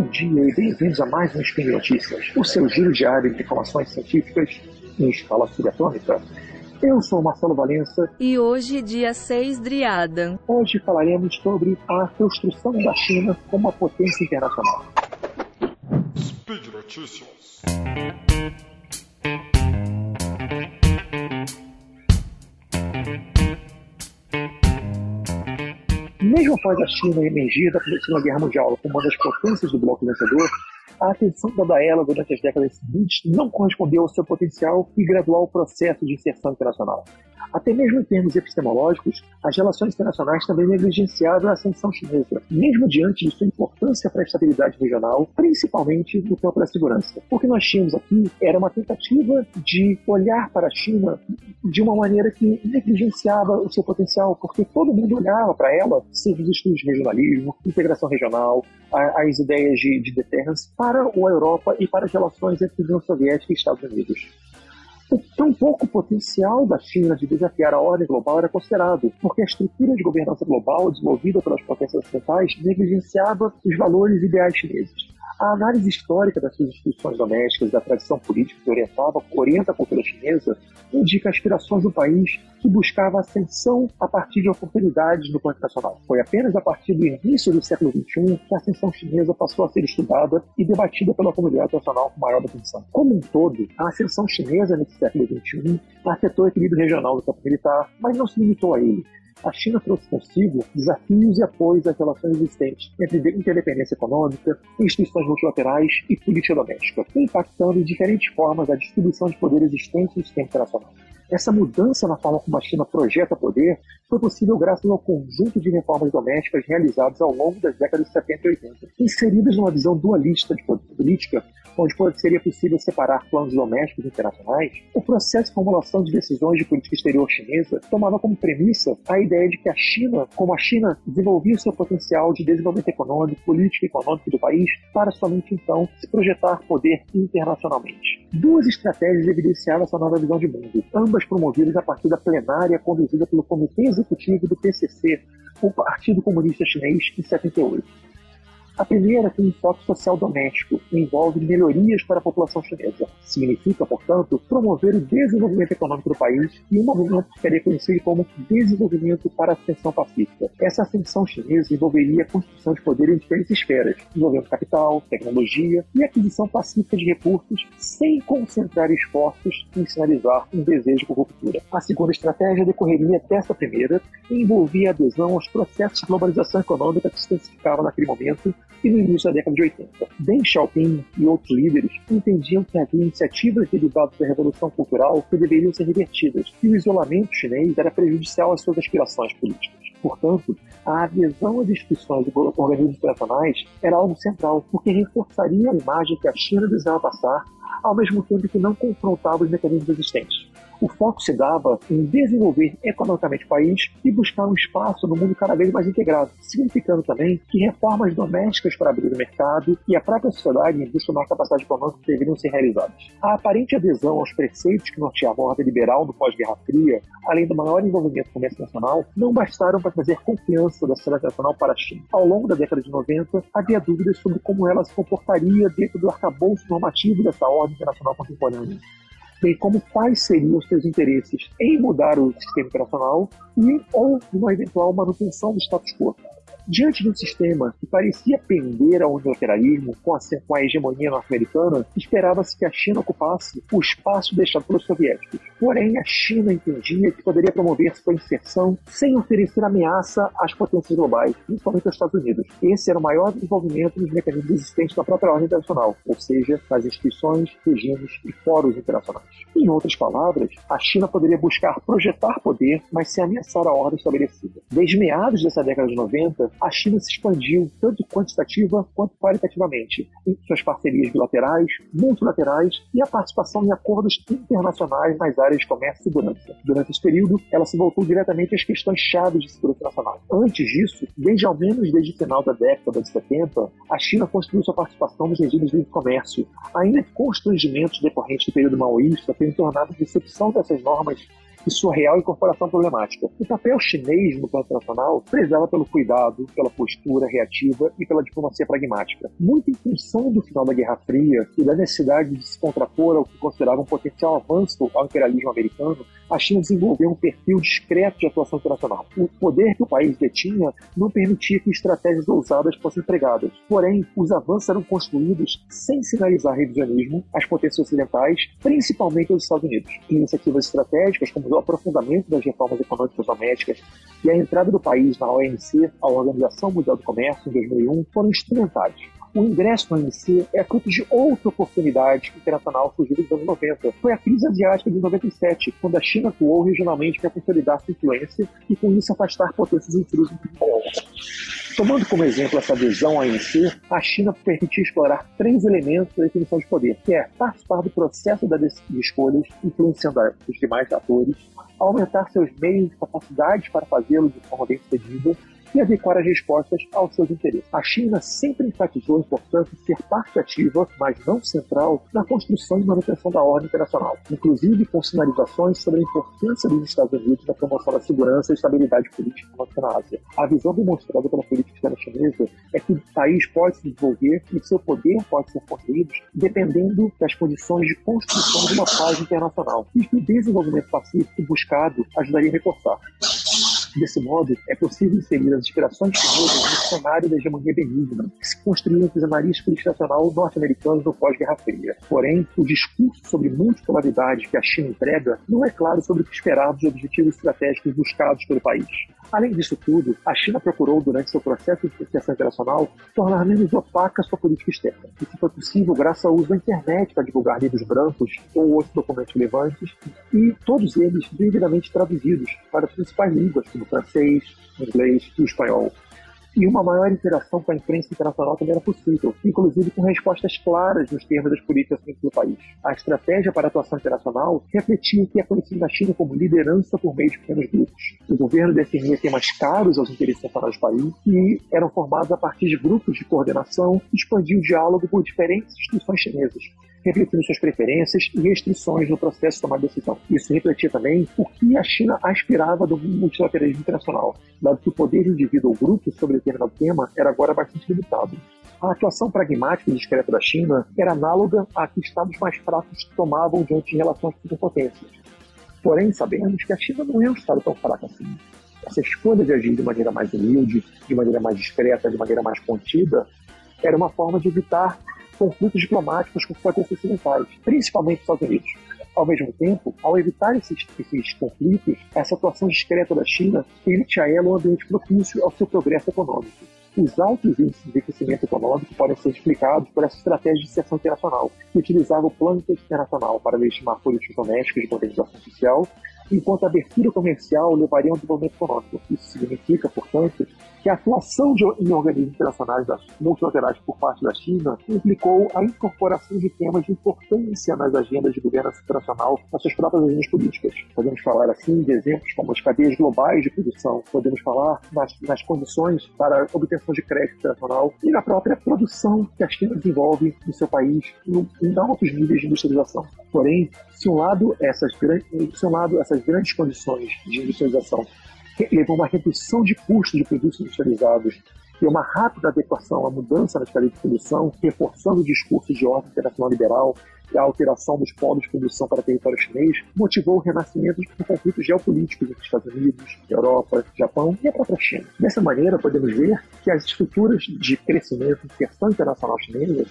Bom dia e bem-vindos a mais um Spin Notícias, o seu giro diário de informações científicas em escala subatômica. Eu sou Marcelo Valença. E hoje, dia 6 de Adam. Hoje falaremos sobre a construção da China como uma potência internacional. Speed Notícias. Mesmo após a China emergir da Segunda Guerra Mundial como uma das potências do bloco vencedor, a atenção dada a ela durante as décadas seguintes não correspondeu ao seu potencial e gradual processo de inserção internacional. Até mesmo em termos epistemológicos, as relações internacionais também negligenciaram a ascensão chinesa, mesmo diante de sua importância para a estabilidade regional, principalmente no campo da segurança. O que nós tínhamos aqui era uma tentativa de olhar para a China de uma maneira que negligenciava o seu potencial, porque todo mundo olhava para ela, seja os estudos de regionalismo, integração regional, as ideias de, de deterrence, para a Europa e para as relações entre União Soviética e Estados Unidos. Tão pouco potencial da China de desafiar a ordem global era considerado, porque a estrutura de governança global desenvolvida pelas potências ocidentais negligenciava os valores ideais chineses. A análise histórica das suas instituições domésticas da tradição política que orientava, orienta a cultura chinesa indica aspirações do país que buscava ascensão a partir de oportunidades no plano nacional. Foi apenas a partir do início do século XXI que a ascensão chinesa passou a ser estudada e debatida pela comunidade internacional com maior atenção. Como um todo, a ascensão chinesa nesse século XXI afetou o equilíbrio regional do campo militar, mas não se limitou a ele a China trouxe consigo desafios e apoios às relações existentes entre interdependência econômica, instituições multilaterais e política doméstica, impactando de diferentes formas a distribuição de poder existente no sistema internacional. Essa mudança na forma como a China projeta poder foi possível graças ao conjunto de reformas domésticas realizadas ao longo das décadas de 70 e 80, inseridas numa visão dualista de política onde seria possível separar planos domésticos e internacionais, o processo de formulação de decisões de política exterior chinesa tomava como premissa a ideia de que a China, como a China desenvolvia seu potencial de desenvolvimento econômico, político e econômico do país, para somente então se projetar poder internacionalmente. Duas estratégias evidenciaram essa nova visão de mundo, ambas promovidas a partir da plenária conduzida pelo Comitê Executivo do PCC, o Partido Comunista Chinês, em 78. A primeira tem um enfoque social doméstico e envolve melhorias para a população chinesa. Significa, portanto, promover o desenvolvimento econômico do país e um movimento que seria conhecido como desenvolvimento para a ascensão pacífica. Essa ascensão chinesa envolveria a construção de poder em diferentes esferas, envolvendo capital, tecnologia e aquisição pacífica de recursos, sem concentrar esforços em sinalizar um desejo por ruptura. A segunda estratégia decorreria dessa primeira e envolvia a adesão aos processos de globalização econômica que se intensificavam naquele momento e no início da década de 80. Deng Xiaoping e outros líderes entendiam que havia iniciativas derivadas da Revolução Cultural que deveriam ser revertidas, e o isolamento chinês era prejudicial às suas aspirações políticas. Portanto, a adesão às instituições e organismos internacionais era algo central, porque reforçaria a imagem que a China desejava passar, ao mesmo tempo que não confrontava os mecanismos existentes o foco se dava em desenvolver economicamente o país e buscar um espaço no mundo cada vez mais integrado, significando também que reformas domésticas para abrir o mercado e a própria sociedade em busca uma capacidade econômica deveriam ser realizadas. A aparente adesão aos preceitos que norteavam a ordem liberal no pós-Guerra Fria, além do maior envolvimento com o comércio nacional, não bastaram para trazer confiança da sociedade nacional para a China. Ao longo da década de 90, havia dúvidas sobre como ela se comportaria dentro do arcabouço normativo dessa ordem internacional contemporânea bem como quais seriam os seus interesses em mudar o sistema internacional e ou uma eventual manutenção do status quo. Diante de um sistema que parecia pender ao unilateralismo com a, com a hegemonia norte-americana, esperava-se que a China ocupasse o espaço deixado pelos soviéticos. Porém, a China entendia que poderia promover sua inserção sem oferecer ameaça às potências globais, principalmente aos Estados Unidos. Esse era o maior envolvimento nos mecanismos existentes na própria ordem internacional, ou seja, nas instituições, regimes e fóruns internacionais. Em outras palavras, a China poderia buscar projetar poder, mas sem ameaçar a ordem estabelecida. Desde meados dessa década de 90, a China se expandiu tanto quantitativa quanto qualitativamente em suas parcerias bilaterais, multilaterais e a participação em acordos internacionais nas áreas de comércio e segurança. Durante esse período, ela se voltou diretamente às questões chaves de segurança nacional. Antes disso, desde ao menos desde o final da década de 70, a China construiu sua participação nos regimes de comércio, ainda que constrangimentos decorrentes do período maoísta tenham tornado a recepção dessas normas e sua real incorporação problemática. O papel chinês no plano internacional prezava pelo cuidado, pela postura reativa e pela diplomacia pragmática. Muito em função do final da Guerra Fria e da necessidade de se contrapor ao que considerava um potencial avanço ao imperialismo americano, a China desenvolveu um perfil discreto de atuação internacional. O poder que o país detinha não permitia que estratégias ousadas fossem empregadas. Porém, os avanços eram construídos sem sinalizar revisionismo às potências ocidentais, principalmente aos Estados Unidos. Iniciativas estratégicas, como o aprofundamento das reformas econômicas domésticas e a entrada do país na OMC, a Organização Mundial do Comércio, em 2001, foram instrumentais. O ingresso no OMC é fruto de outra oportunidade internacional surgida nos anos 90. Foi a crise asiática de 97, quando a China atuou regionalmente para consolidar sua influência e, com isso, afastar potências intrusas do Israel. Tomando como exemplo essa adesão à OMC, a China permitiu explorar três elementos da definição de poder, que é participar do processo de escolhas, influenciando os demais atores, aumentar seus meios e capacidades para fazê-lo de forma bem sucedida e adequar as respostas aos seus interesses. A China sempre enfatizou a importância de ser parte ativa, mas não central, na construção e manutenção da ordem internacional, inclusive com sinalizações sobre a importância dos Estados Unidos na promoção da segurança e estabilidade política na Ásia. A visão demonstrada pela política externa chinesa é que o país pode se desenvolver e seu poder pode ser construído dependendo das condições de construção de uma paz internacional e que o desenvolvimento pacífico buscado ajudaria a reforçar. Desse modo, é possível inserir as inspirações chinesas no cenário da hegemonia benigna, que se construiu entre os analistas nacional norte-americanos no pós-Guerra Fria. Porém, o discurso sobre multipolaridade que a China emprega não é claro sobre o que esperar dos objetivos estratégicos buscados pelo país. Além disso tudo, a China procurou, durante seu processo de associação internacional, tornar menos opaca sua política externa. Isso foi possível graças ao uso da internet para divulgar livros brancos ou outros documentos relevantes, e todos eles devidamente traduzidos para as principais línguas, como francês, inglês e espanhol e uma maior interação com a imprensa internacional também era possível, inclusive com respostas claras nos termos das políticas do país. A estratégia para a atuação internacional refletia o que é conhecido na China como liderança por meio de pequenos grupos. O governo definia temas caros aos interesses nacionais do país e eram formados a partir de grupos de coordenação e expandia o diálogo por diferentes instituições chinesas, refletindo suas preferências e restrições no processo de tomar decisão. Isso refletia também o que a China aspirava do multilateralismo internacional, dado que o poder de indivíduo ou grupo sobre determinado tema era agora bastante limitado. A atuação pragmática e discreta da China era análoga à que estados mais fracos tomavam diante de relações com potências. Porém, sabemos que a China não é um estado tão fraco assim. Essa escolha de agir de maneira mais humilde, de maneira mais discreta, de maneira mais contida, era uma forma de evitar conflitos diplomáticos com potências ocidentais, principalmente os Estados Unidos. Ao mesmo tempo, ao evitar esses, esses conflitos, essa atuação discreta da China permite a ela um ambiente propício ao seu progresso econômico. Os altos índices de crescimento econômico podem ser explicados por essa estratégia de inserção internacional, que utilizava o plano internacional para legitimar políticas domésticas de modernização social, enquanto a abertura comercial levaria a um desenvolvimento econômico. Isso significa, portanto, que a atuação de, em organismos internacionais multilaterais por parte da China implicou a incorporação de temas de importância nas agendas de governança internacional nas suas próprias agendas políticas. Podemos falar assim de exemplos como as cadeias globais de produção, podemos falar nas, nas condições para obtenção de crédito internacional e na própria produção que a China desenvolve no seu país no, em altos níveis de industrialização. Porém, se um lado essas, se um lado essas grandes condições de industrialização levou uma redução de custos de produtos industrializados e uma rápida adequação à mudança nas cadeias de produção, reforçando o discurso de ordem internacional liberal e a alteração dos polos de produção para território chinês, motivou o renascimento de conflitos geopolíticos entre Estados Unidos, Europa, Japão e a própria China. Dessa maneira, podemos ver que as estruturas de crescimento e inserção internacional chinesa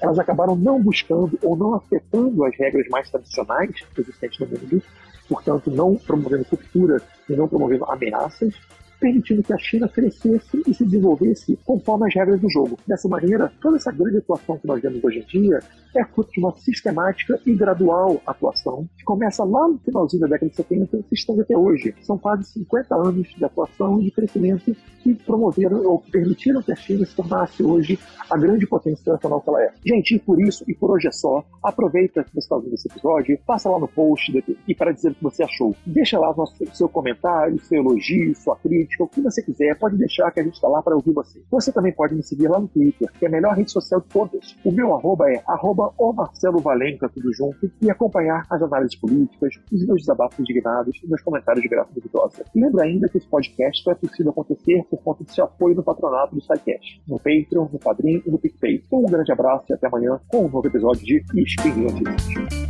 elas acabaram não buscando ou não afetando as regras mais tradicionais existentes no mundo, portanto, não promovendo cultura e não promovendo ameaças, permitindo que a China crescesse e se desenvolvesse conforme as regras do jogo. Dessa maneira, toda essa grande atuação que nós vemos hoje em dia é fruto de uma sistemática e gradual atuação que começa lá no finalzinho da década de 70 e se estende até hoje. São quase 50 anos de atuação e de crescimento que promoveram ou permitiram que a China se tornasse hoje a grande potência internacional que ela é. Gente, e por isso, e por hoje é só, aproveita que você está ouvindo esse episódio, passa lá no post e para dizer o que você achou. Deixa lá o seu comentário, seu elogio, sua crítica, crítica, o que você quiser, pode deixar que a gente está lá para ouvir você. Você também pode me seguir lá no Twitter, que é a melhor rede social de todas. O meu arroba é arroba o Marcelo Valenca, tudo junto, e acompanhar as análises políticas, os meus desabafos indignados e meus comentários de graça duvidosa. Lembra ainda que esse podcast só é possível acontecer por conta do seu apoio no patronato do SciCast, no Patreon, no Padrim e no PicPay. Um grande abraço e até amanhã com um novo episódio de Experiências.